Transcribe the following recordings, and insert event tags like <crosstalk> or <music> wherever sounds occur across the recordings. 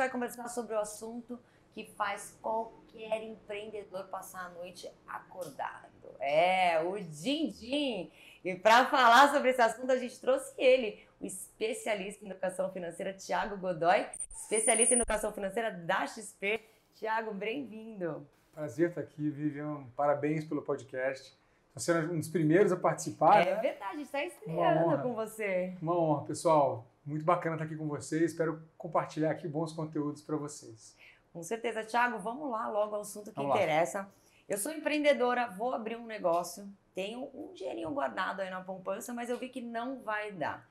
vai conversar sobre o assunto que faz qualquer empreendedor passar a noite acordado. É, o Din-Din. E para falar sobre esse assunto, a gente trouxe ele, o especialista em educação financeira, Tiago Godoy, especialista em educação financeira da XP. Tiago, bem-vindo. Prazer estar aqui, Vivian. Parabéns pelo podcast. Você é um dos primeiros a participar. É né? verdade, está estreando com você. Uma honra, pessoal. Muito bacana estar aqui com vocês. Espero compartilhar aqui bons conteúdos para vocês. Com certeza. Tiago, vamos lá logo ao assunto que vamos interessa. Lá. Eu sou empreendedora, vou abrir um negócio, tenho um dinheirinho guardado aí na poupança, mas eu vi que não vai dar.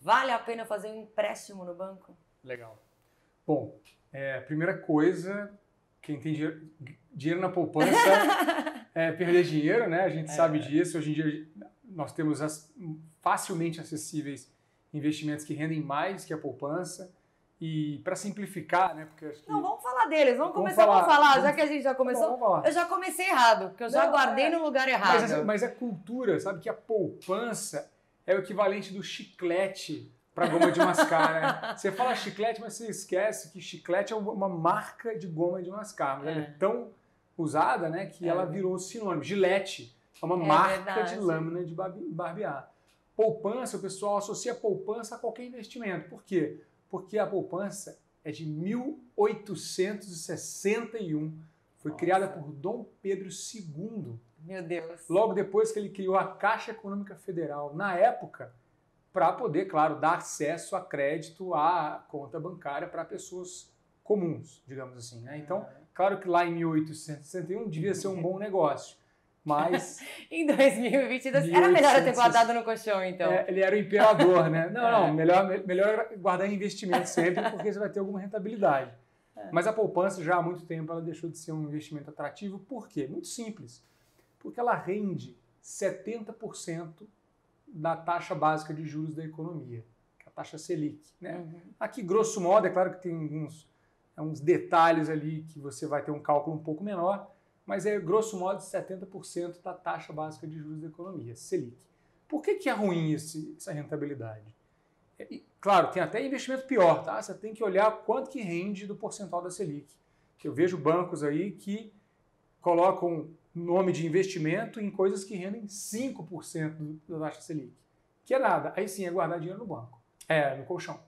Vale a pena fazer um empréstimo no banco? Legal. Bom, é, primeira coisa, quem tem dinheiro, dinheiro na poupança <laughs> é perder dinheiro, né? A gente é. sabe disso. Hoje em dia nós temos as, facilmente acessíveis investimentos que rendem mais que a poupança. E para simplificar, né? Porque acho que... Não, vamos falar deles, vamos, vamos começar falar, a falar, vamos... já que a gente já começou. Vamos eu já comecei errado, porque eu já Não, guardei é... no lugar errado. Mas, mas a cultura, sabe que a poupança é o equivalente do chiclete para goma de mascar, né? <laughs> Você fala chiclete, mas você esquece que chiclete é uma marca de goma de mascar. Mas é. ela é tão usada, né, que é. ela virou sinônimo. Gillette é uma é marca verdade. de lâmina de barbear. Poupança, o pessoal associa poupança a qualquer investimento. Por quê? Porque a poupança é de 1861. Foi Nossa. criada por Dom Pedro II. Meu Deus. Logo depois que ele criou a Caixa Econômica Federal. Na época, para poder, claro, dar acesso a crédito à conta bancária para pessoas comuns, digamos assim. Né? Então, claro que lá em 1861 devia ser um bom negócio, mas... <laughs> em 2022 era melhor eu ter guardado no colchão, então. É, ele era o imperador, né? <laughs> Não, não, é. melhor, melhor guardar em investimento sempre, porque você vai ter alguma rentabilidade. É. Mas a poupança já há muito tempo ela deixou de ser um investimento atrativo. Por quê? Muito simples. Porque ela rende 70% da taxa básica de juros da economia, que é a taxa Selic. Né? Uhum. Aqui, grosso modo, é claro que tem uns, é uns detalhes ali que você vai ter um cálculo um pouco menor, mas é grosso modo 70% da taxa básica de juros da economia, Selic. Por que, que é ruim esse, essa rentabilidade? É, e, claro, tem até investimento pior, tá? Você tem que olhar quanto que rende do percentual da Selic. Que eu vejo bancos aí que colocam nome de investimento em coisas que rendem 5% da taxa Selic. Que é nada. Aí sim é guardar dinheiro no banco. É, no colchão.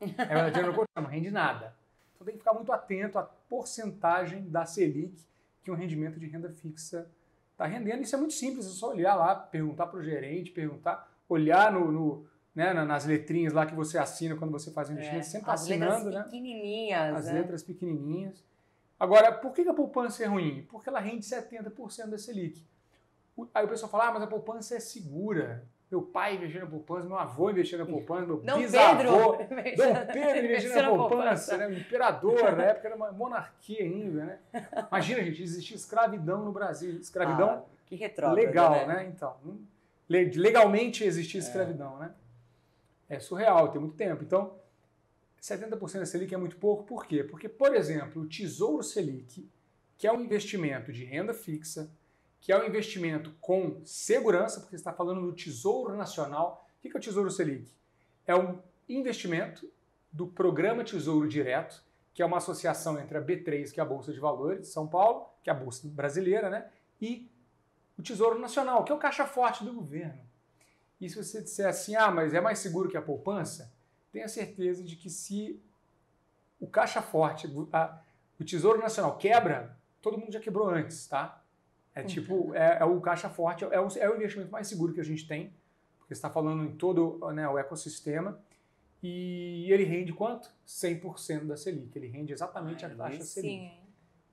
É guardar dinheiro no colchão, não rende nada. Então tem que ficar muito atento à porcentagem da Selic que um rendimento de renda fixa está rendendo. Isso é muito simples, é só olhar lá, perguntar para o gerente, perguntar, olhar no, no né, nas letrinhas lá que você assina quando você faz investimento, é, sempre tá assinando, né? Pequenininhas, As né? letras pequenininhas. Agora, por que a poupança é ruim? Porque ela rende 70% da Selic. Aí o pessoal fala, ah, mas a poupança é segura. Meu pai investiu na poupança, meu avô investiu na poupança, meu Dom bisavô, Pedro, Dom <laughs> Pedro investiu na poupança, né? o imperador, na época era uma monarquia ainda, né? Imagina, gente, existia escravidão no Brasil, escravidão ah, que retrógrado, legal, né? né? Então, legalmente existia escravidão, é. né? É surreal, tem muito tempo. Então, 70% da Selic é muito pouco, por quê? Porque, por exemplo, o Tesouro Selic, que é um investimento de renda fixa, que é um investimento com segurança, porque você está falando do Tesouro Nacional. O que é o Tesouro Selic? É um investimento do Programa Tesouro Direto, que é uma associação entre a B3, que é a Bolsa de Valores de São Paulo, que é a Bolsa brasileira, né? e o Tesouro Nacional, que é o caixa forte do governo. E se você disser assim, ah, mas é mais seguro que a poupança, tenha certeza de que se o caixa forte, a, o Tesouro Nacional quebra, todo mundo já quebrou antes, tá? É tipo, é, é o caixa forte, é o, é o, investimento mais seguro que a gente tem, porque está falando em todo né, o ecossistema, e ele rende quanto? 100% da Selic, ele rende exatamente a taxa Selic, sim.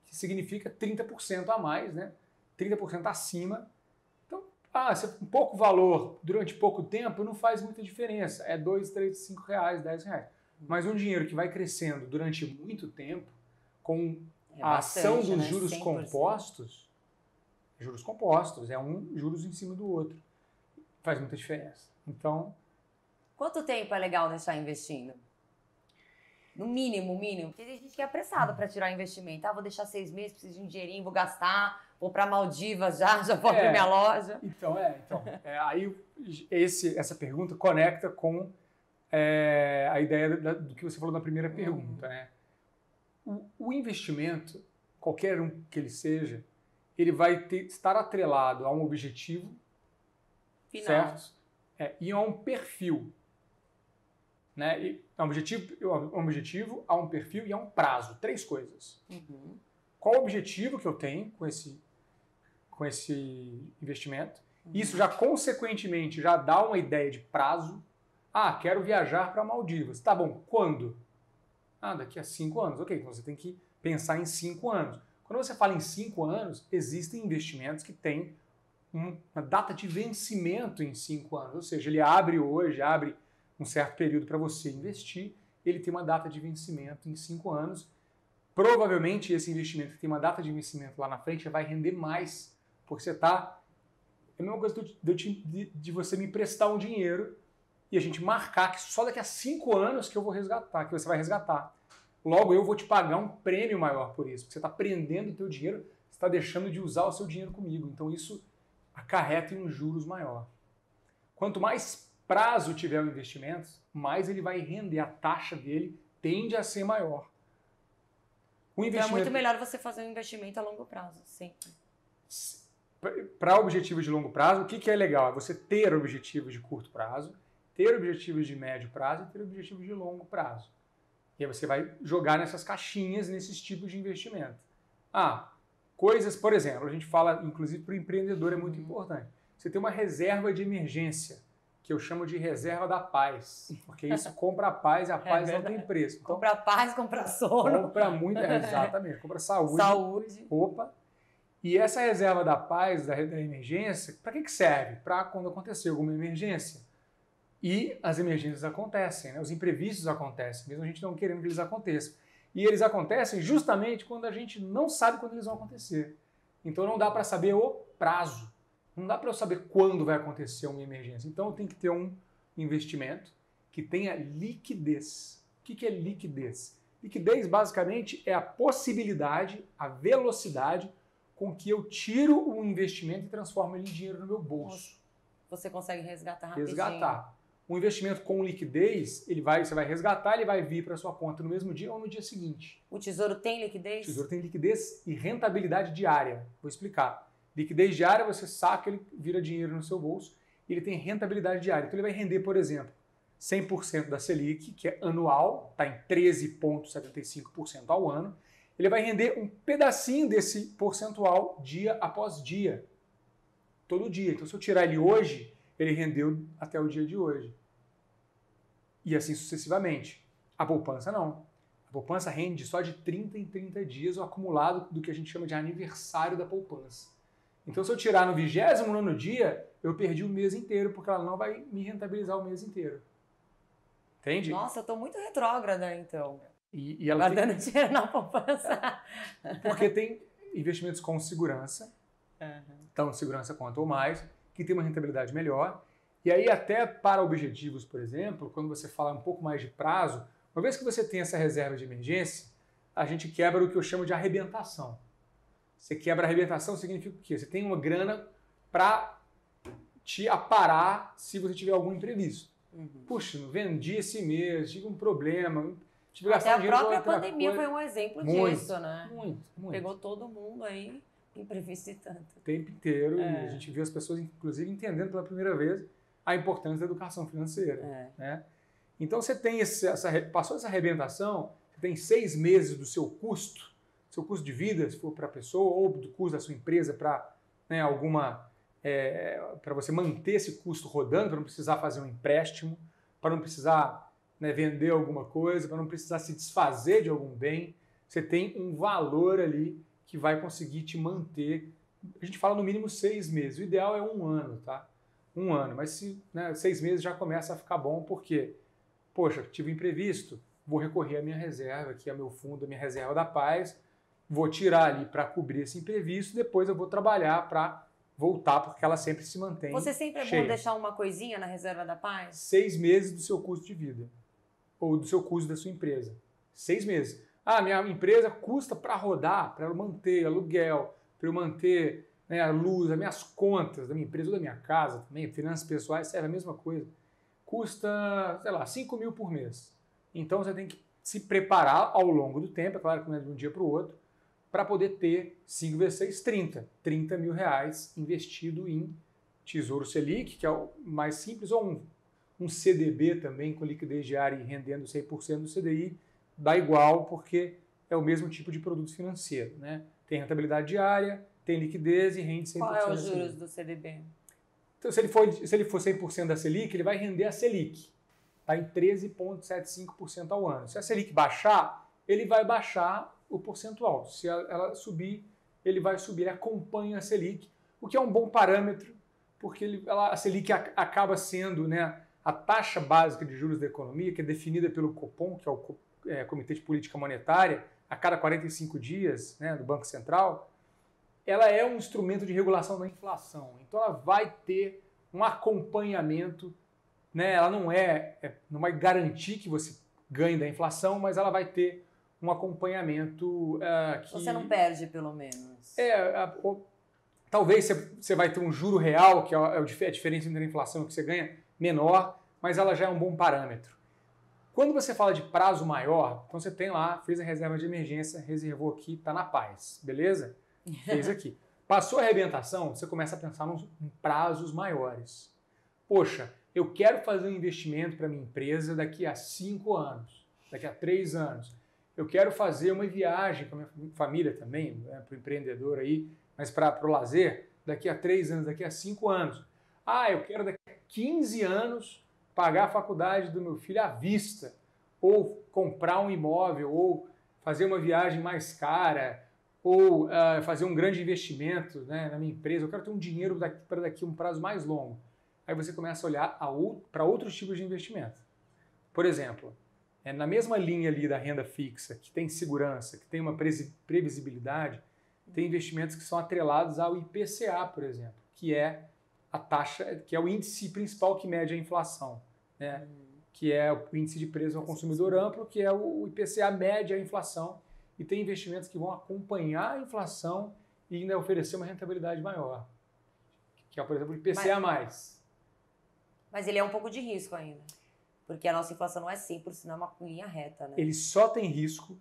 que significa 30% a mais, né? 30% acima ah, se um pouco valor durante pouco tempo não faz muita diferença. É 2, 3, 5 reais, 10 reais. Mas um dinheiro que vai crescendo durante muito tempo, com é a ação dos né? juros 100%. compostos, juros compostos, é um juros em cima do outro. Faz muita diferença. Então. Quanto tempo é legal deixar investindo? No mínimo, mínimo. Porque tem gente que é apressado para tirar investimento. Ah, vou deixar seis meses, preciso de um dinheirinho, vou gastar vou para Maldivas já, <laughs> já vou é, abrir minha loja. Então, é, então é, aí esse, essa pergunta conecta com é, a ideia da, do que você falou na primeira pergunta, né? o, o investimento, qualquer um que ele seja, ele vai ter, estar atrelado a um objetivo, Final. certo? É, e a um perfil. Né? E a um objetivo, a um objetivo, a um perfil e a um prazo. Três coisas. Uhum. Qual o objetivo que eu tenho com esse, com esse investimento? Isso já, consequentemente, já dá uma ideia de prazo. Ah, quero viajar para Maldivas. Tá bom, quando? Ah, daqui a cinco anos. Ok, então você tem que pensar em cinco anos. Quando você fala em cinco anos, existem investimentos que têm uma data de vencimento em cinco anos. Ou seja, ele abre hoje, abre um certo período para você investir, ele tem uma data de vencimento em cinco anos. Provavelmente esse investimento que tem uma data de vencimento lá na frente vai render mais, porque você está. É a mesma coisa de, de, de você me emprestar um dinheiro e a gente marcar que só daqui a cinco anos que eu vou resgatar, que você vai resgatar. Logo, eu vou te pagar um prêmio maior por isso, porque você está prendendo o teu dinheiro, você está deixando de usar o seu dinheiro comigo. Então isso acarreta em um juros maior. Quanto mais prazo tiver o investimento, mais ele vai render. A taxa dele tende a ser maior. O investimento... Então é muito melhor você fazer um investimento a longo prazo, sempre. Para objetivos de longo prazo, o que, que é legal? É você ter objetivos de curto prazo, ter objetivos de médio prazo e ter objetivos de longo prazo. E aí você vai jogar nessas caixinhas, nesses tipos de investimento. Ah, coisas, por exemplo, a gente fala, inclusive para o empreendedor é muito importante. Você tem uma reserva de emergência, que eu chamo de reserva da paz. Porque isso <laughs> compra a paz e a paz é não tem preço. Então, compra paz, compra sono. Compra muito, é, <laughs> exatamente. Compra saúde. Saúde. Opa. E essa reserva da paz, da, da emergência, para que, que serve? Para quando acontecer alguma emergência. E as emergências acontecem, né? os imprevistos acontecem, mesmo a gente não querendo que eles aconteçam. E eles acontecem justamente quando a gente não sabe quando eles vão acontecer. Então não dá para saber o prazo. Não dá para eu saber quando vai acontecer uma emergência. Então tenho que ter um investimento que tenha liquidez. O que é liquidez? Liquidez basicamente é a possibilidade, a velocidade com que eu tiro o investimento e transformo ele em dinheiro no meu bolso. Você consegue resgatar rapidinho. Resgatar. Um investimento com liquidez, ele vai, você vai resgatar, ele vai vir para sua conta no mesmo dia ou no dia seguinte. O tesouro tem liquidez? O tesouro tem liquidez e rentabilidade diária. Vou explicar. Liquidez diária, você saca, ele vira dinheiro no seu bolso e ele tem rentabilidade diária. Então ele vai render, por exemplo, 100% da Selic, que é anual, está em 13,75% ao ano. Ele vai render um pedacinho desse percentual dia após dia. Todo dia. Então se eu tirar ele hoje, ele rendeu até o dia de hoje. E assim sucessivamente. A poupança não. A poupança rende só de 30 em 30 dias o acumulado do que a gente chama de aniversário da poupança. Então, se eu tirar no 29 dia, eu perdi o mês inteiro, porque ela não vai me rentabilizar o mês inteiro. Entende? Nossa, eu tô muito retrógrada, então. E, e ela Guardando tem... <laughs> dinheiro na poupança. Porque tem investimentos com segurança, Uhum. então segurança quanto ou mais, que tem uma rentabilidade melhor. E aí, até para objetivos, por exemplo, quando você fala um pouco mais de prazo, uma vez que você tem essa reserva de emergência, a gente quebra o que eu chamo de arrebentação. Você quebra a arrebentação significa o quê? Você tem uma grana para te aparar se você tiver algum imprevisto. Uhum. Puxa, não vendi esse mês, tive um problema, tive Até a própria pandemia coisa. foi um exemplo Muito, disso, né? Muito, muito. Pegou todo mundo aí, <laughs> imprevisto e tanto. o tempo inteiro. É. E a gente viu as pessoas, inclusive, entendendo pela primeira vez a importância da educação financeira. É. Né? Então você tem esse, essa, passou essa arrebentação, você tem seis meses do seu custo, seu custo de vida, se for para a pessoa, ou do custo da sua empresa para né, alguma. para você manter esse custo rodando, para não precisar fazer um empréstimo, para não precisar né, vender alguma coisa, para não precisar se desfazer de algum bem. Você tem um valor ali que vai conseguir te manter. A gente fala no mínimo seis meses. O ideal é um ano, tá? Um ano. Mas se né, seis meses já começa a ficar bom, porque, poxa, tive um imprevisto, vou recorrer à minha reserva, que é meu fundo, a minha reserva da paz, vou tirar ali para cobrir esse imprevisto, depois eu vou trabalhar para voltar, porque ela sempre se mantém. Você sempre é cheia. bom deixar uma coisinha na reserva da paz? Seis meses do seu custo de vida. Ou do seu custo da sua empresa. Seis meses. Ah, minha empresa custa para rodar, para eu manter aluguel, para eu manter né, a luz, as minhas contas da minha empresa ou da minha casa também, finanças pessoais, serve a mesma coisa. Custa, sei lá, 5 mil por mês. Então você tem que se preparar ao longo do tempo, é claro que não é de um dia para o outro, para poder ter 5 vezes 6, 30. 30 mil reais investido em Tesouro Selic, que é o mais simples, ou um, um CDB também com liquidez diária e rendendo 100% do CDI, dá igual, porque é o mesmo tipo de produto financeiro. Né? Tem rentabilidade diária, tem liquidez e rende 100% Qual é os juros do CDB? Então, se ele for, se ele for 100% da Selic, ele vai render a Selic. Está em 13,75% ao ano. Se a Selic baixar, ele vai baixar o percentual. Se ela subir, ele vai subir, ele acompanha a Selic, o que é um bom parâmetro, porque ele, ela, a Selic acaba sendo né, a taxa básica de juros da economia, que é definida pelo Copom, que é o é, Comitê de Política Monetária, a cada 45 dias né, do Banco Central, ela é um instrumento de regulação da inflação. Então ela vai ter um acompanhamento, né? ela não é, é não vai garantir que você ganhe da inflação, mas ela vai ter um acompanhamento uh, que... Você não perde, pelo menos. É, o, talvez você, vai ter um juro real, que é a, é a diferença entre a inflação que você ganha, menor, mas ela já é um bom parâmetro. Quando você fala de prazo maior, então você tem lá, fez a reserva de emergência, reservou aqui, está na paz, beleza? Fez aqui. <laughs> Passou a arrebentação, você começa a pensar em prazos maiores. Poxa, eu quero fazer um investimento para minha empresa daqui a cinco anos, daqui a três anos. Eu quero fazer uma viagem com a minha família também, né, para o empreendedor aí, mas para o lazer, daqui a três anos, daqui a cinco anos. Ah, eu quero daqui a 15 anos pagar a faculdade do meu filho à vista, ou comprar um imóvel, ou fazer uma viagem mais cara, ou uh, fazer um grande investimento né, na minha empresa. Eu quero ter um dinheiro para daqui um prazo mais longo. Aí você começa a olhar para outros tipos de investimento. Por exemplo, é, na mesma linha ali da renda fixa, que tem segurança, que tem uma previsibilidade, tem investimentos que são atrelados ao IPCA, por exemplo, que é a taxa, que é o índice principal que mede a inflação, né? que é o índice de preço ao consumidor amplo, que é o IPCA mede a inflação, e tem investimentos que vão acompanhar a inflação e ainda oferecer uma rentabilidade maior, que é, por exemplo, o IPCA+. Mas, mas ele é um pouco de risco ainda, porque a nossa inflação não é 100%, não é uma linha reta. Né? Ele só tem risco,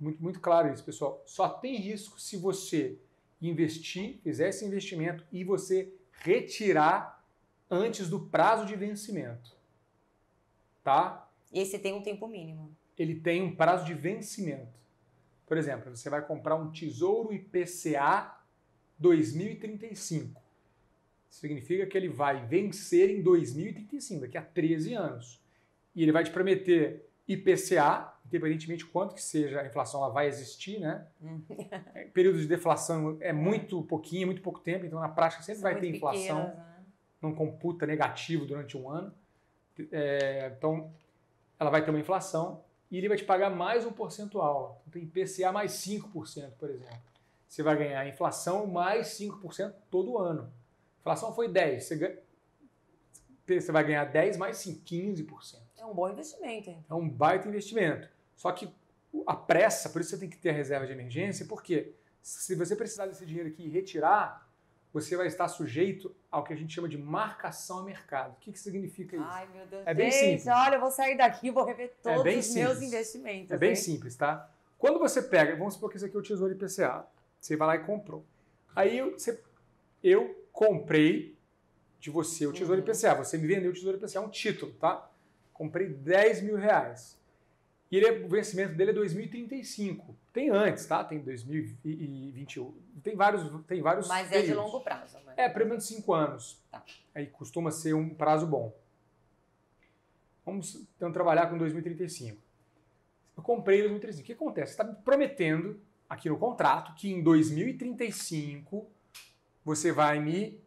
muito, muito claro isso, pessoal, só tem risco se você investir, fizer esse investimento e você retirar antes do prazo de vencimento. Tá? E esse tem um tempo mínimo. Ele tem um prazo de vencimento. Por exemplo, você vai comprar um Tesouro IPCA 2035. Significa que ele vai vencer em 2035, daqui a 13 anos. E ele vai te prometer IPCA, independentemente de quanto que seja a inflação, ela vai existir, né? Hum. <laughs> É, período de deflação é muito pouquinho, muito pouco tempo, então na prática sempre São vai ter inflação. Pequenas, né? Não computa negativo durante um ano. É, então, ela vai ter uma inflação e ele vai te pagar mais um percentual. Então, tem IPCA mais 5%, por exemplo. Você vai ganhar inflação mais 5% todo ano. A inflação foi 10%, você, ganha, você vai ganhar 10 mais 5, 15%. É um bom investimento. Hein? É um baita investimento. Só que a pressa, por isso você tem que ter a reserva de emergência, porque se você precisar desse dinheiro aqui e retirar, você vai estar sujeito ao que a gente chama de marcação a mercado. O que, que significa isso? Ai, meu Deus. É bem gente, simples. olha, eu vou sair daqui e vou rever é todos é os simples. meus investimentos. É bem hein? simples, tá? Quando você pega, vamos supor que esse aqui é o Tesouro IPCA, você vai lá e comprou. Aí você, eu comprei de você o Tesouro uhum. IPCA, você me vendeu o Tesouro IPCA, um título, tá? Comprei 10 mil reais. E ele, é, o vencimento dele é 2035. Tem antes, tá? Tem 2021. Tem vários, tem vários. Mas períodos. é de longo prazo, né? É, pelo menos 5 anos. Tá. Aí costuma ser um prazo bom. Vamos então trabalhar com 2035. Eu comprei em 2035. O que acontece? Você está me prometendo aqui no contrato que em 2035 você vai me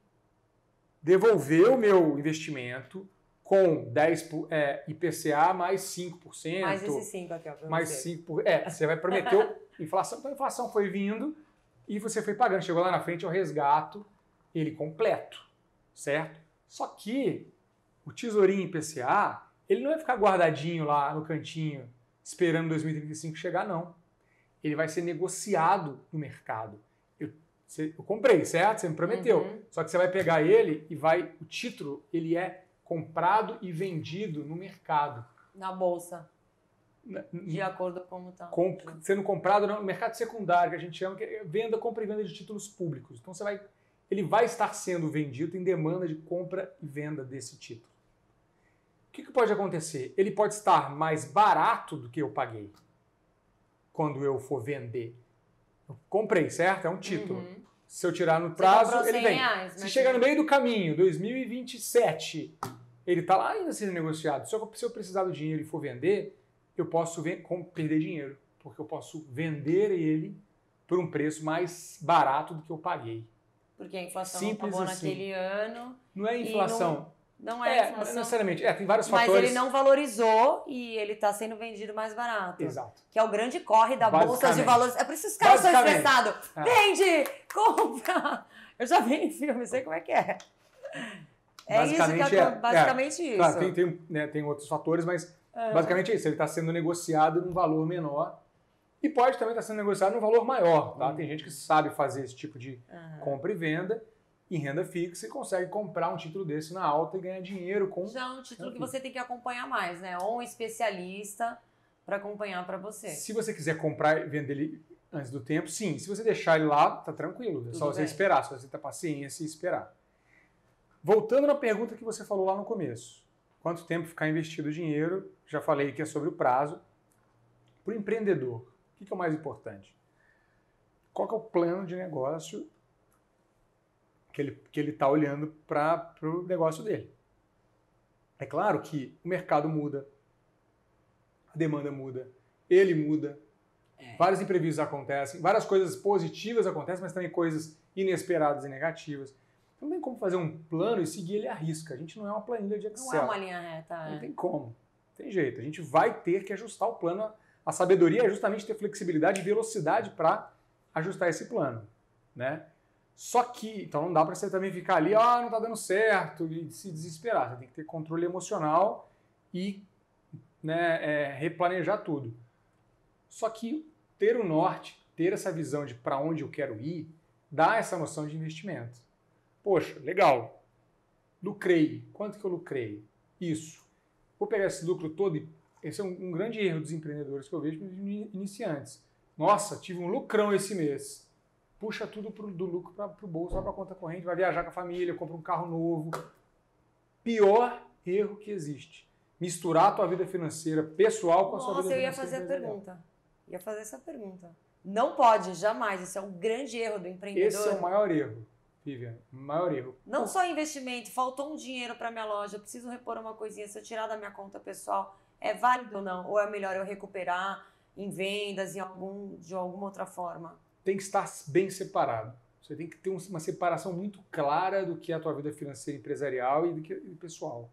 devolver o meu investimento com 10 é, IPCA mais 5%. Mais esse 5 aqui, ó. Mais você. 5%. É, você vai prometer <laughs> inflação. Então a inflação foi vindo e você foi pagando. Chegou lá na frente, eu resgato ele completo, certo? Só que o tesourinho IPCA, ele não vai ficar guardadinho lá no cantinho, esperando 2035 chegar, não. Ele vai ser negociado no mercado. Eu, eu comprei, certo? Você me prometeu. Uhum. Só que você vai pegar ele e vai. O título, ele é comprado e vendido no mercado. Na bolsa. De acordo com como está. Sendo comprado no mercado secundário, que a gente chama que é venda, compra e venda de títulos públicos. Então você vai, ele vai estar sendo vendido em demanda de compra e venda desse título. O que, que pode acontecer? Ele pode estar mais barato do que eu paguei quando eu for vender. Eu comprei, certo? É um título. Uhum. Se eu tirar no prazo, ele vem. Reais, se chegar no meio do caminho, 2027, ele está lá ainda sendo negociado. Se eu, se eu precisar do dinheiro e for vender, eu posso perder dinheiro, porque eu posso vender ele por um preço mais barato do que eu paguei. Porque a inflação Simples não acabou assim. naquele ano. Não é inflação. Não, não é, é inflação. necessariamente. É, tem vários Mas fatores. Mas ele não valorizou e ele está sendo vendido mais barato. Exato. Que é o grande corre da bolsa de valores. É por isso que os caras são estressados. É. Vende! Compra! <laughs> Eu já vi em filme, sei como é que é. É isso que é, é basicamente isso. Claro, tem, tem, né, tem outros fatores, mas é. basicamente é isso. Ele está sendo negociado num valor menor e pode também estar tá sendo negociado num valor maior. Tá? Hum. Tem gente que sabe fazer esse tipo de uhum. compra e venda em renda fixa e consegue comprar um título desse na alta e ganhar dinheiro com. Já é um título que você tem que acompanhar mais, né? Ou um especialista para acompanhar para você. Se você quiser comprar e vender ele antes do tempo, sim. Se você deixar ele lá, tá tranquilo. É Tudo só você bem. esperar, só você ter paciência e esperar. Voltando na pergunta que você falou lá no começo. Quanto tempo ficar investido o dinheiro? Já falei que é sobre o prazo. Para o empreendedor, o que é o mais importante? Qual é o plano de negócio que ele que ele está olhando para o negócio dele. É claro que o mercado muda, a demanda muda, ele muda, é. vários imprevistos acontecem, várias coisas positivas acontecem, mas também coisas inesperadas e negativas. Não tem como fazer um plano e seguir ele à risca. A gente não é uma planilha de Excel. Não é uma linha reta. Não é. tem como. Tem jeito. A gente vai ter que ajustar o plano. A sabedoria é justamente ter flexibilidade e velocidade para ajustar esse plano. Né? Só que, então não dá para você também ficar ali, ah, não está dando certo, e se desesperar. Você tem que ter controle emocional e né, é, replanejar tudo. Só que ter o norte, ter essa visão de para onde eu quero ir, dá essa noção de investimento. Poxa, legal. Lucrei. Quanto que eu lucrei? Isso. Vou pegar esse lucro todo e esse é um, um grande erro dos empreendedores que eu vejo iniciantes. Nossa, tive um lucrão esse mês puxa tudo pro, do lucro para o bolso, vai para a conta corrente, vai viajar com a família, compra um carro novo. Pior erro que existe. Misturar a tua vida financeira pessoal com a Nossa, sua vida financeira. Nossa, eu ia fazer a pergunta. Ia fazer essa pergunta. Não pode, jamais. Isso é um grande erro do empreendedor. Esse é o maior erro, Vivian. Maior erro. Não só investimento, faltou um dinheiro para minha loja, preciso repor uma coisinha, se eu tirar da minha conta pessoal, é válido ou não? Ou é melhor eu recuperar em vendas, em algum, de alguma outra forma? tem que estar bem separado. Você tem que ter uma separação muito clara do que é a tua vida financeira empresarial e do que é pessoal.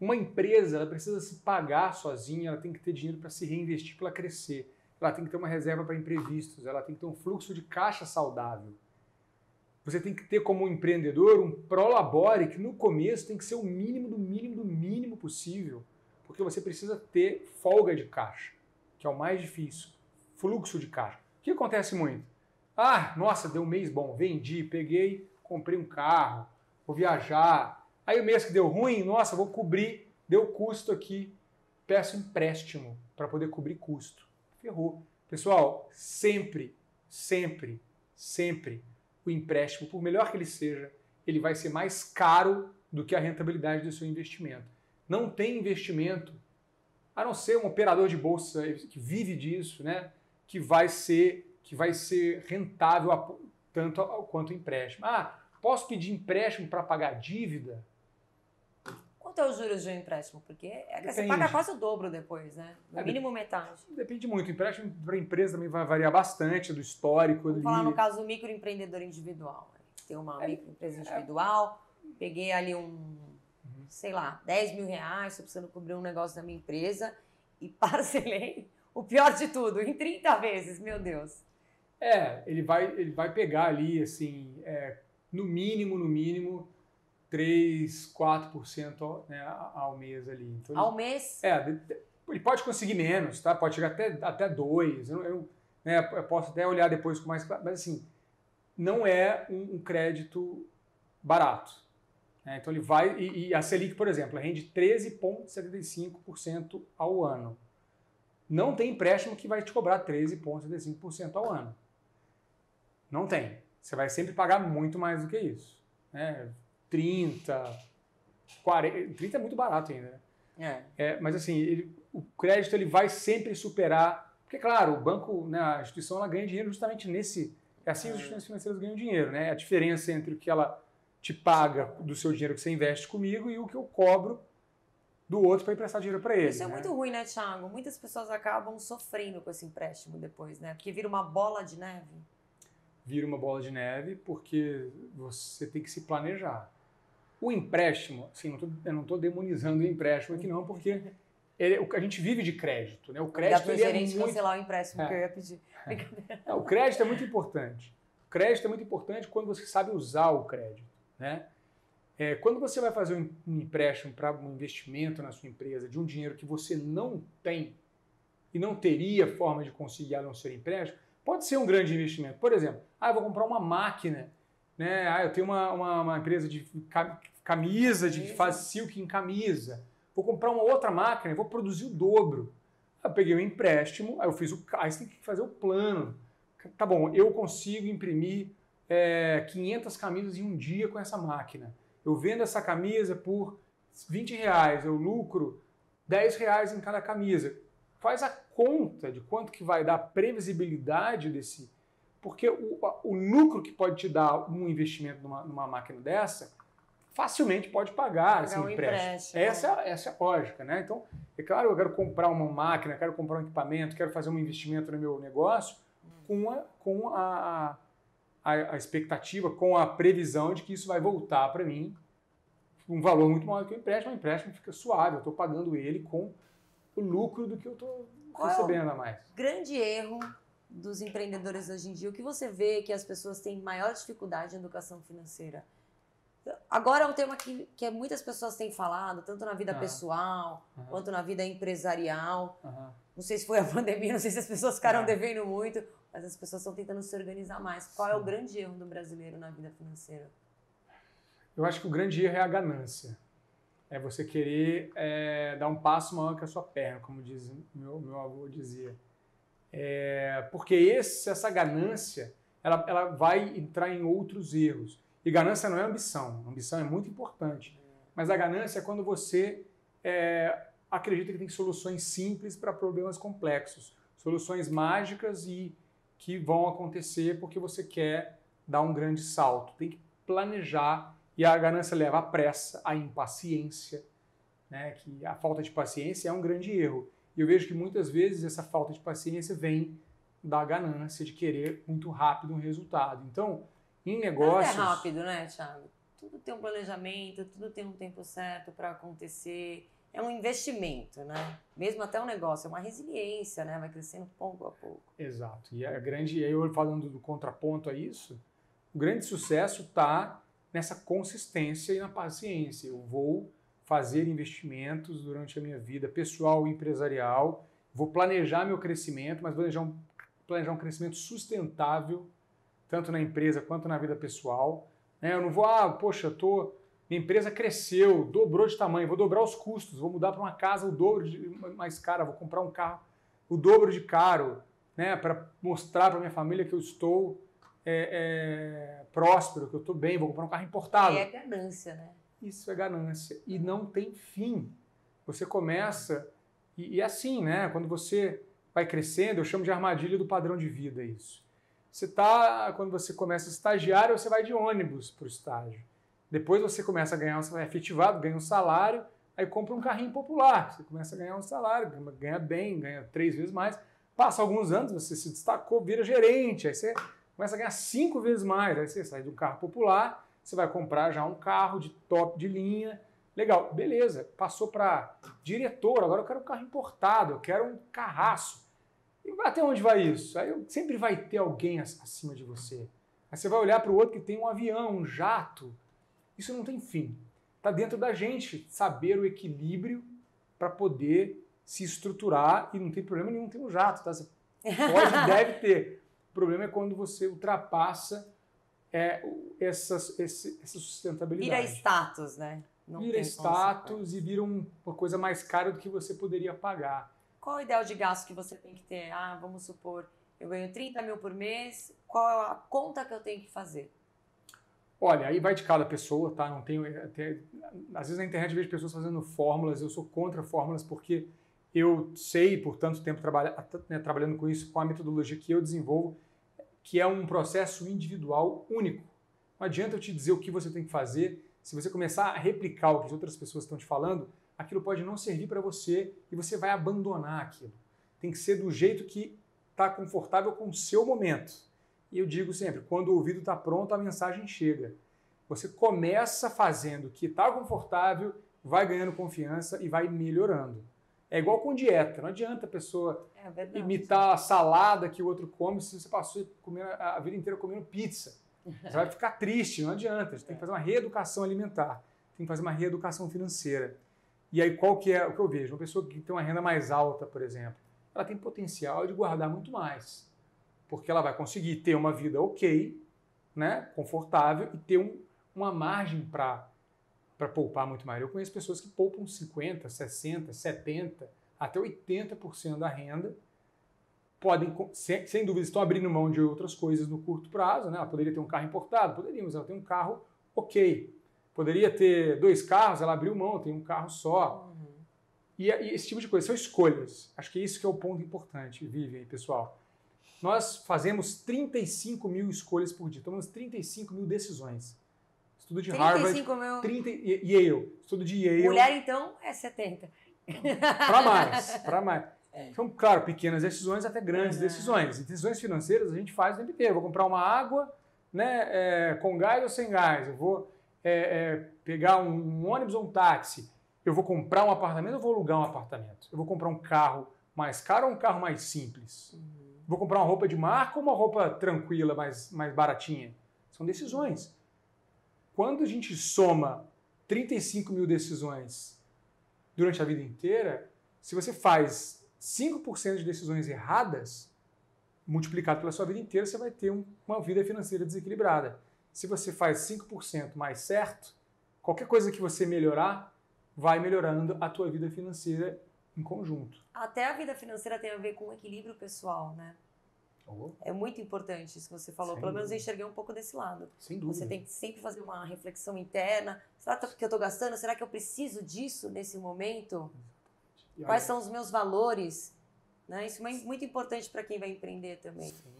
Uma empresa ela precisa se pagar sozinha, ela tem que ter dinheiro para se reinvestir, para crescer. Ela tem que ter uma reserva para imprevistos, ela tem que ter um fluxo de caixa saudável. Você tem que ter como empreendedor um prolabore que no começo tem que ser o mínimo do mínimo do mínimo possível, porque você precisa ter folga de caixa, que é o mais difícil, fluxo de caixa que acontece muito? Ah, nossa, deu um mês bom, vendi, peguei, comprei um carro, vou viajar. Aí o mês que deu ruim, nossa, vou cobrir, deu custo aqui, peço empréstimo para poder cobrir custo. Ferrou. Pessoal, sempre, sempre, sempre o empréstimo, por melhor que ele seja, ele vai ser mais caro do que a rentabilidade do seu investimento. Não tem investimento, a não ser um operador de bolsa que vive disso, né? que vai ser, que vai ser rentável a, tanto a, quanto o empréstimo. Ah, posso pedir empréstimo para pagar dívida? Quanto é os juros de um empréstimo? Porque é você paga quase o dobro depois, né? No é, mínimo metade. Depende muito. O empréstimo para empresa também vai variar bastante do histórico. Vou ali. falar no caso do microempreendedor individual. Tem uma é, microempresa individual, peguei ali um, uhum. sei lá, 10 mil reais, estou precisando cobrir um negócio da minha empresa e <laughs> parcelei o pior de tudo, em 30 vezes, meu Deus. É, ele vai, ele vai pegar ali, assim, é, no mínimo, no mínimo, 3, 4% né, ao mês ali. Então, ao mês? É, ele pode conseguir menos, tá? Pode chegar até, até 2. Eu, eu, né, eu posso até olhar depois com mais... Mas, assim, não é um, um crédito barato. Né? Então, ele vai... E, e a Selic, por exemplo, rende 13,75% ao ano. Não tem empréstimo que vai te cobrar 13,75% ao ano. Não tem. Você vai sempre pagar muito mais do que isso. Né? 30, 40. 30 é muito barato ainda. Né? É. é. mas assim, ele, o crédito ele vai sempre superar. Porque, claro, o banco, né, a instituição, ela ganha dinheiro justamente nesse. É assim que as instituições financeiras ganham dinheiro, né? A diferença entre o que ela te paga do seu dinheiro que você investe comigo e o que eu cobro do outro para emprestar dinheiro para ele. Isso é né? muito ruim, né, Thiago? Muitas pessoas acabam sofrendo com esse empréstimo depois, né? Porque vira uma bola de neve. Vira uma bola de neve porque você tem que se planejar. O empréstimo, assim, não tô, eu não estou demonizando o empréstimo aqui não, porque ele, a gente vive de crédito, né? O crédito Dá ele é muito... cancelar o empréstimo é. que eu ia pedir. É. o crédito é muito importante. O crédito é muito importante quando você sabe usar o crédito, né? É, quando você vai fazer um empréstimo para um investimento na sua empresa de um dinheiro que você não tem e não teria forma de conseguir a não ser empréstimo, pode ser um grande investimento. Por exemplo, ah, eu vou comprar uma máquina, né? Ah, eu tenho uma, uma, uma empresa de camisa, de faz silk em camisa. Vou comprar uma outra máquina e vou produzir o dobro. Eu peguei o um empréstimo, aí eu fiz o. Aí você tem que fazer o plano. Tá bom, eu consigo imprimir é, 500 camisas em um dia com essa máquina eu vendo essa camisa por 20 reais, eu lucro 10 reais em cada camisa. Faz a conta de quanto que vai dar a previsibilidade desse. Porque o, o lucro que pode te dar um investimento numa, numa máquina dessa, facilmente pode pagar, esse um empréstimo. empréstimo. Essa, é, essa é a lógica, né? Então, é claro, eu quero comprar uma máquina, quero comprar um equipamento, quero fazer um investimento no meu negócio com a, com a, a, a expectativa, com a previsão de que isso vai voltar para mim um valor muito maior que o empréstimo, o empréstimo fica suave, eu estou pagando ele com o lucro do que eu estou recebendo é a mais. Grande erro dos empreendedores hoje em dia, o que você vê que as pessoas têm maior dificuldade em educação financeira? Agora é um tema que, que muitas pessoas têm falado, tanto na vida pessoal quanto na vida empresarial. Não sei se foi a <laughs> pandemia, não sei se as pessoas ficaram devendo muito, mas as pessoas estão tentando se organizar mais. Qual é o grande erro do brasileiro na vida financeira? Eu acho que o grande erro é a ganância. É você querer é, dar um passo maior que a sua perna, como diz meu, meu avô dizia. É, porque esse, essa ganância ela, ela vai entrar em outros erros. E ganância não é ambição. Ambição é muito importante. Mas a ganância é quando você é, acredita que tem soluções simples para problemas complexos, soluções mágicas e que vão acontecer porque você quer dar um grande salto. Tem que planejar e a ganância leva à pressa, à impaciência, né? que a falta de paciência é um grande erro. E eu vejo que muitas vezes essa falta de paciência vem da ganância de querer muito rápido um resultado. Então, em negócios... Tudo é rápido, né, Thiago? Tudo tem um planejamento, tudo tem um tempo certo para acontecer é um investimento, né? Mesmo até um negócio, é uma resiliência, né? Vai crescendo pouco a pouco. Exato. E a grande, aí eu falando do contraponto a isso, o grande sucesso está nessa consistência e na paciência. Eu vou fazer investimentos durante a minha vida pessoal e empresarial, vou planejar meu crescimento, mas planejar um, planejar um crescimento sustentável, tanto na empresa quanto na vida pessoal. Né? Eu não vou, ah, poxa, tô, minha empresa cresceu, dobrou de tamanho, vou dobrar os custos, vou mudar para uma casa o dobro de, mais cara, vou comprar um carro o dobro de caro, né, para mostrar para minha família que eu estou é, é, próspero, que eu estou bem, vou comprar um carro importado. É ganância, né? Isso é ganância. E não tem fim. Você começa, e, e assim, né? Quando você vai crescendo, eu chamo de armadilha do padrão de vida isso. Você tá, quando você começa estagiário, você vai de ônibus para o estágio. Depois você começa a ganhar, você vai efetivado, ganha um salário, aí compra um carrinho popular. Você começa a ganhar um salário, ganha bem, ganha três vezes mais. Passa alguns anos, você se destacou, vira gerente, aí você começa a ganhar cinco vezes mais. Aí você sai de um carro popular, você vai comprar já um carro de top de linha. Legal, beleza. Passou para diretor, agora eu quero um carro importado, eu quero um carraço. E até onde vai isso? Aí sempre vai ter alguém acima de você. Aí você vai olhar para o outro que tem um avião, um jato. Isso não tem fim. Está dentro da gente saber o equilíbrio para poder se estruturar e não tem problema nenhum ter um jato, tá? Você <laughs> pode, deve ter problema é quando você ultrapassa é, essa, esse, essa sustentabilidade. Vira status, né? Não vira status e vira uma coisa mais cara do que você poderia pagar. qual é o ideal de gasto que você tem que ter? Ah, vamos supor, eu ganho 30 mil por mês, qual é a conta que eu tenho que fazer? Olha, aí vai de cada pessoa, tá? Não tenho. Até, às vezes na internet eu vejo pessoas fazendo fórmulas, eu sou contra fórmulas porque eu sei, por tanto tempo trabalha, né, trabalhando com isso, com a metodologia que eu desenvolvo, que é um processo individual único. Não adianta eu te dizer o que você tem que fazer. Se você começar a replicar o que as outras pessoas estão te falando, aquilo pode não servir para você e você vai abandonar aquilo. Tem que ser do jeito que está confortável com o seu momento. E eu digo sempre, quando o ouvido está pronto, a mensagem chega. Você começa fazendo o que está confortável, vai ganhando confiança e vai melhorando. É igual com dieta, não adianta a pessoa é imitar a salada que o outro come se você passou a vida inteira comendo pizza. Você vai ficar triste, não adianta. A gente tem que fazer uma reeducação alimentar, tem que fazer uma reeducação financeira. E aí qual que é o que eu vejo? Uma pessoa que tem uma renda mais alta, por exemplo, ela tem potencial de guardar muito mais. Porque ela vai conseguir ter uma vida ok, né, confortável e ter um, uma margem para para poupar muito mais. Eu conheço pessoas que poupam 50, 60, 70, até 80% da renda. Podem, sem, sem, dúvida, estão abrindo mão de outras coisas no curto prazo. Né? Ela poderia ter um carro importado, poderia, mas ela tem um carro ok. Poderia ter dois carros, ela abriu mão, tem um carro só. Uhum. E, e, esse tipo de coisa são escolhas. Acho que é isso que é o ponto importante, Vivian e pessoal. Nós fazemos 35 mil escolhas por dia, tomamos 35 mil decisões. Estudo de 35 Harvard. Mil... 30, Yale. Estudo de Yale. Mulher, então, é 70. <laughs> Para mais, para mais. É. Então, claro, pequenas decisões até grandes uhum. decisões. E decisões financeiras a gente faz o tempo inteiro. Eu vou comprar uma água né, é, com gás ou sem gás. Eu vou é, é, pegar um, um, ônibus ou um táxi. Eu vou comprar um apartamento ou vou alugar um apartamento? Eu vou comprar um carro mais caro ou um carro mais simples? Uhum. Vou comprar uma roupa de marca ou uma roupa tranquila, mais, mais baratinha? São decisões. Quando a gente soma 35 mil decisões durante a vida inteira, se você faz 5% de decisões erradas, multiplicado pela sua vida inteira, você vai ter um, uma vida financeira desequilibrada. Se você faz 5% mais certo, qualquer coisa que você melhorar, vai melhorando a tua vida financeira em conjunto. Até a vida financeira tem a ver com equilíbrio pessoal, né? Oh. É muito importante isso que você falou. Sem Pelo menos eu enxerguei um pouco desse lado. Sem dúvida. Você tem que sempre fazer uma reflexão interna. Será que eu estou gastando? Será que eu preciso disso nesse momento? Olha, Quais são os meus valores? Né? Isso é muito importante para quem vai empreender também. Sim.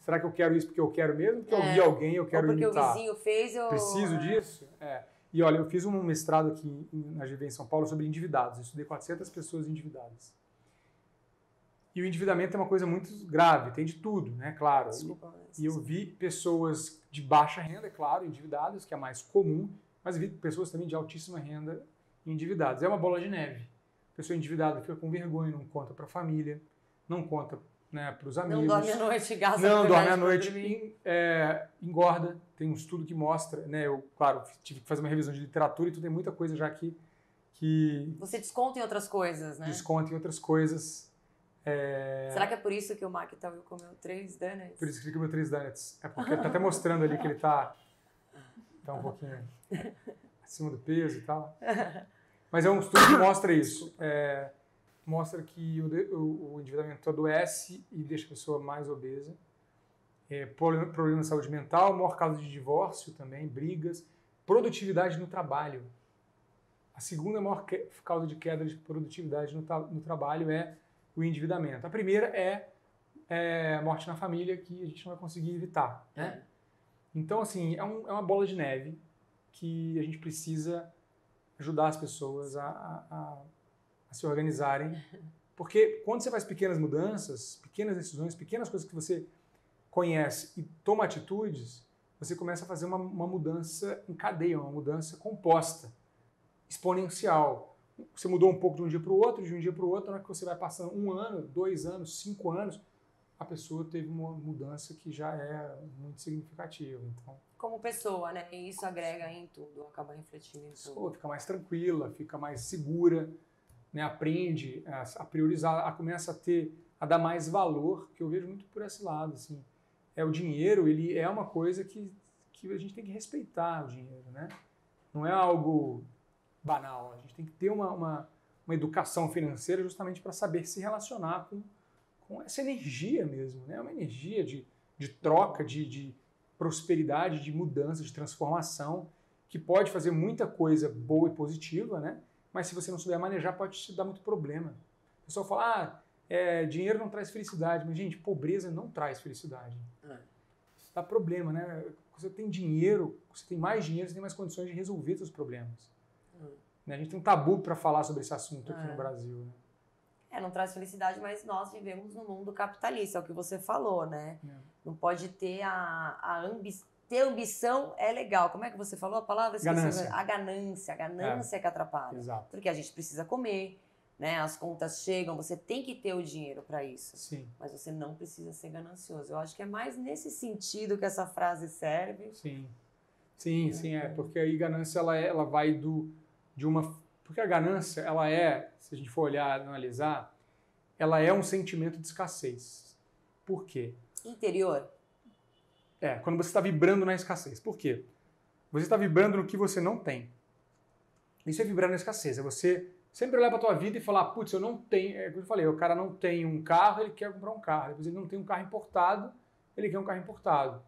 Será que eu quero isso porque eu quero mesmo? Porque é. eu vi alguém, eu quero Ou porque imitar? o vizinho fez, eu... Preciso é. disso? É. E olha, eu fiz um mestrado aqui na GV em São Paulo sobre endividados. Eu estudei 400 pessoas endividadas. E o endividamento é uma coisa muito grave, tem de tudo, né? Claro. Desculpa, e eu vi pessoas de baixa renda, é claro, endividadas, que é mais comum, mas vi pessoas também de altíssima renda endividadas. É uma bola de neve. A pessoa endividada fica com vergonha, não conta para a família, não conta né, para os amigos. Não dorme à noite, gasta Não dorme à noite, é, engorda. Tem um estudo que mostra, né? Eu, claro, tive que fazer uma revisão de literatura, então tem muita coisa já aqui que... Você desconta em outras coisas, né? Desconta em outras coisas. É... Será que é por isso que o Mark Tawil comeu três donuts? Por isso que ele comeu três donuts. É porque ele tá até mostrando ali que ele tá, tá um pouquinho acima do peso e tal. Mas é um estudo que mostra isso. É, mostra que o, o, o, endividamento adoece e deixa a pessoa mais obesa. É, problema de saúde mental, maior causa de divórcio também, brigas, produtividade no trabalho. A segunda maior causa de queda de produtividade no, no trabalho é o endividamento. A primeira é, é a morte na família, que a gente não vai conseguir evitar. Né? Então, assim, é, um, é, uma bola de neve que a gente precisa ajudar as pessoas a, a, a se organizarem. <laughs> Porque quando você faz pequenas mudanças, pequenas decisões, pequenas coisas que você conhece e toma atitudes, você começa a fazer uma, uma mudança em cadeia, uma mudança composta, exponencial você mudou um pouco de um dia para o outro, de um dia para o outro, na hora que você vai passando um ano, dois anos, cinco anos, a pessoa teve uma mudança que já é muito significativa. Então, como pessoa, né? E isso agrega em tudo, acaba refletindo em tudo. Fica mais tranquila, fica mais segura, né? aprende a, a priorizar, a, começa a ter, a dar mais valor, que eu vejo muito por esse lado, assim. É o dinheiro, ele é uma coisa que, que a gente tem que respeitar o dinheiro, né? Não é algo banal. A gente tem que ter uma, uma, uma educação financeira justamente para saber se relacionar com, com essa energia mesmo, né? Uma energia de, de troca, de, de prosperidade, de mudança, de transformação, que pode fazer muita coisa boa e positiva, né? Mas se você não souber manejar, pode te dar muito problema. O pessoal fala, ah, é, dinheiro não traz felicidade. Mas, gente, pobreza não traz felicidade. É. Isso dá problema, né? Você tem dinheiro, você tem mais dinheiro, você tem mais condições de resolver seus problemas. É. A gente tem um tabu para falar sobre esse assunto aqui no é. Brasil. Né? É, não traz felicidade, mas nós vivemos no mundo capitalista, é o que você falou, né? É. Não pode ter a, a ambição. Ter ambição é legal. Como é que você falou a palavra? Ganância. A ganância. A ganância é. que atrapalha. Exato. Porque a gente precisa comer, né? As contas chegam, você tem que ter o dinheiro para isso. Sim. Mas você não precisa ser ganancioso. Eu acho que é mais nesse sentido que essa frase serve. Sim. Sim, sim, é. Porque aí ganância ela, é, ela vai do, de uma. Porque a ganância, ela é, se a gente for olhar, analisar, ela é um sentimento de escassez. Por quê? Interior. É, quando você está vibrando na escassez. Por quê? Você está vibrando no que você não tem. Isso é vibrar na escassez. É você sempre olhar para a tua vida e falar, putz, eu não tenho. É o que eu falei, o cara não tem um carro, ele quer comprar um carro. Depois ele não tem um carro importado, ele quer um carro importado.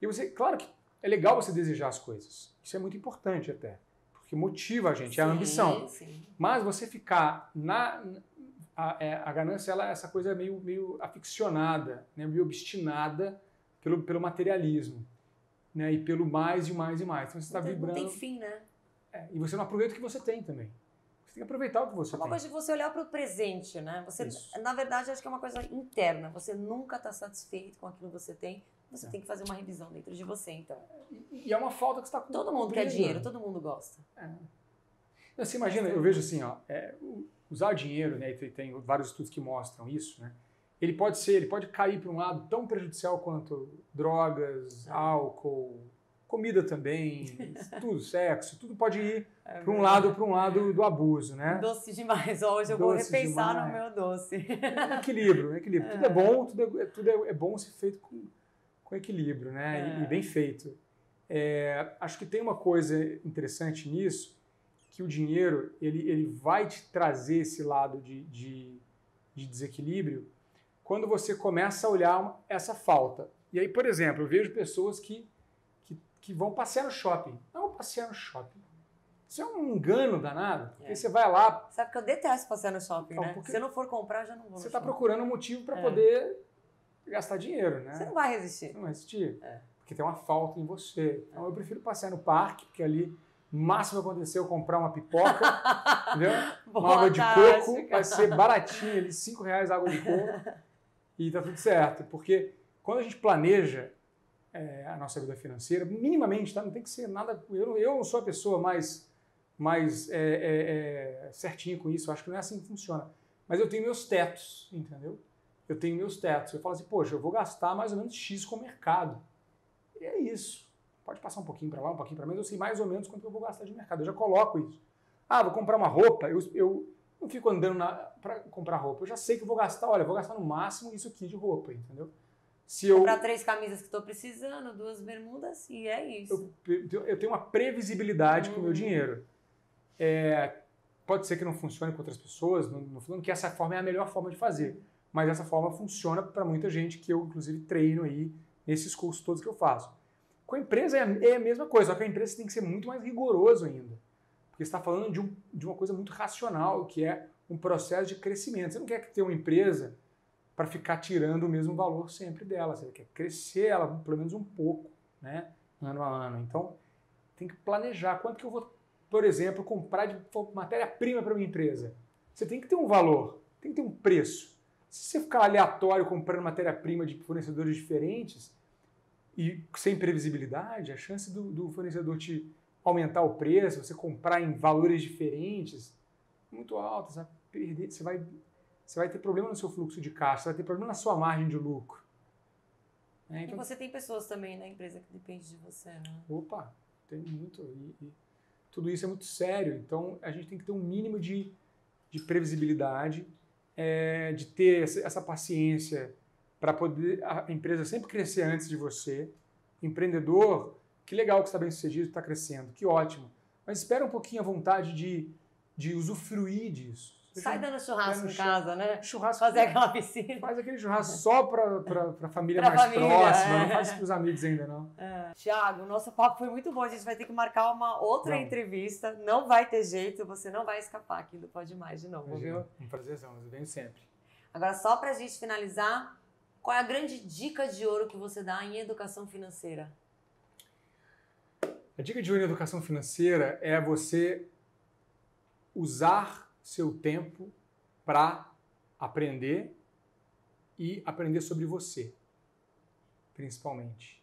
E você, claro que é legal você desejar as coisas. Isso é muito importante até. Porque motiva a gente, sim, é a ambição. Sim. Mas você ficar na. A, é, a ganância, ela, essa coisa meio, meio aficionada, né, meio obstinada pelo, pelo materialismo. Né, e pelo mais e mais e mais. Então você está vibrando. Não tem fim, né? É, e você não aproveita o que você tem também. Você tem que aproveitar o que você é uma tem. Uma coisa de você olhar para o presente, né? Você, na verdade, acho que é uma coisa interna. Você nunca está satisfeito com aquilo que você tem. Você é. tem que fazer uma revisão dentro de você, então. E, e é uma falta que você está com. Todo mundo quer dinheiro, todo mundo gosta. É. Você imagina, eu vejo assim, ó, é, usar dinheiro, né? E tem vários estudos que mostram isso, né? Ele pode ser, ele pode cair para um lado tão prejudicial quanto drogas, ah. álcool, comida também, <laughs> tudo, sexo, tudo pode ir é para um lado para um lado do abuso, né? Doce demais. Hoje eu doce vou repensar demais. no meu doce. equilíbrio, equilíbrio. É. Tudo <laughs> é bom, tudo é, tudo é, é bom ser feito com, com equilíbrio, né? E, e, é. bem feito. É, acho que tem uma coisa interessante nisso, que o dinheiro ele, ele vai te trazer esse lado de, de, de desequilíbrio quando você começa a olhar essa falta. E aí, por exemplo, eu vejo pessoas que que vão passear no shopping. Não passear no shopping. Isso é um engano danado, porque é. você vai lá. Sabe que eu detesto passear no shopping, então, né? Se eu não for comprar, já não vou. Você está procurando um motivo para é. poder gastar dinheiro, né? Você não vai resistir. Você não vai resistir. É. Porque tem uma falta em você. Então eu prefiro passear no parque, porque ali máximo aconteceu comprar uma pipoca, <laughs> entendeu? uma água de coco, vai ser baratinho ali, 5 reais água de coco, <laughs> e tá tudo certo. Porque quando a gente planeja é, a nossa vida financeira, minimamente, tá? Não tem que ser nada. Eu, eu não sou a pessoa mais, mais é, é, é certinha com isso, eu acho que não é assim que funciona. Mas eu tenho meus tetos, entendeu? Eu tenho meus tetos. Eu falo assim, poxa, eu vou gastar mais ou menos X com o mercado. E é isso. Pode passar um pouquinho para lá, um pouquinho para menos, eu sei mais ou menos quanto eu vou gastar de mercado. Eu já coloco isso. Ah, vou comprar uma roupa, eu, eu não fico andando para comprar roupa. Eu já sei que vou gastar, olha, vou gastar no máximo isso aqui de roupa, entendeu? Se eu comprar três camisas que estou precisando, duas bermudas e é isso. Eu, eu tenho uma previsibilidade com o meu uhum. dinheiro. É, pode ser que não funcione com outras pessoas, não, não falando que essa forma é a melhor forma de fazer, mas essa forma funciona para muita gente que eu inclusive treino aí nesses cursos todos que eu faço. Com a empresa é, é a mesma coisa, só que a empresa tem que ser muito mais rigoroso ainda, porque está falando de, um, de uma coisa muito racional, que é um processo de crescimento. Você não quer ter uma empresa para ficar tirando o mesmo valor sempre dela. Você quer crescer ela pelo menos um pouco, né? ano a ano. Então, tem que planejar quanto que eu vou, por exemplo, comprar de matéria-prima para minha empresa. Você tem que ter um valor, tem que ter um preço. Se você ficar aleatório comprando matéria-prima de fornecedores diferentes e sem previsibilidade, a chance do, do fornecedor te aumentar o preço, você comprar em valores diferentes, muito alta, você vai perder, você vai você vai ter problema no seu fluxo de caixa, você vai ter problema na sua margem de lucro. É, então... E você tem pessoas também na empresa que dependem de você, né? Opa, tem muito. E, e, tudo isso é muito sério. Então a gente tem que ter um mínimo de, de previsibilidade, é, de ter essa paciência para poder a empresa sempre crescer antes de você. Empreendedor, que legal que está bem sucedido, está crescendo, que ótimo. Mas espera um pouquinho a vontade de de usufruir disso. Sai dando churrasco em casa, né? Churrasco. Fazer aquela piscina. Faz aquele churrasco só para a família Pra mais família, próxima, é. não faz para os amigos ainda não. É. Tiago, nosso papo foi muito bom. A gente vai ter que marcar uma outra Vamos. entrevista. Não vai ter jeito, você não vai escapar aqui do Pode Mais de novo, Imagina, viu? um prazerzão, eu venho sempre. Agora, só pra gente finalizar, qual é a grande dica de ouro que você dá em educação financeira? A dica de ouro em educação financeira é você usar seu tempo para aprender e aprender sobre você, principalmente.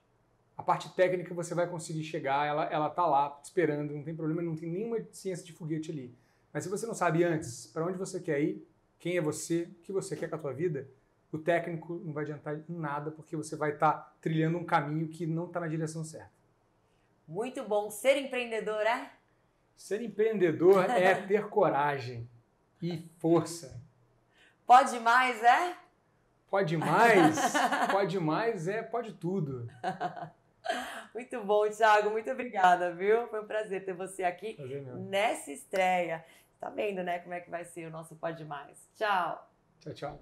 A parte técnica você vai conseguir chegar, ela, ela tá lá esperando, não tem problema, não tem nenhuma ciência de foguete ali. Mas se você não sabe antes para onde você quer ir, quem é você, o que você quer com a tua vida, o técnico não vai adiantar em nada porque você vai estar trilhando um caminho que não está na direção certa. Muito bom. Ser empreendedor é? Ser empreendedor <laughs> é ter coragem e força. Pode mais, é? Pode mais, pode mais, é, pode tudo. <laughs> Muito bom, Thiago. Muito obrigada, viu? Foi um prazer ter você aqui Prazer nessa estreia. Tá vendo, né, como é que vai ser o nosso Pode Mais. Tchau. Tchau, tchau.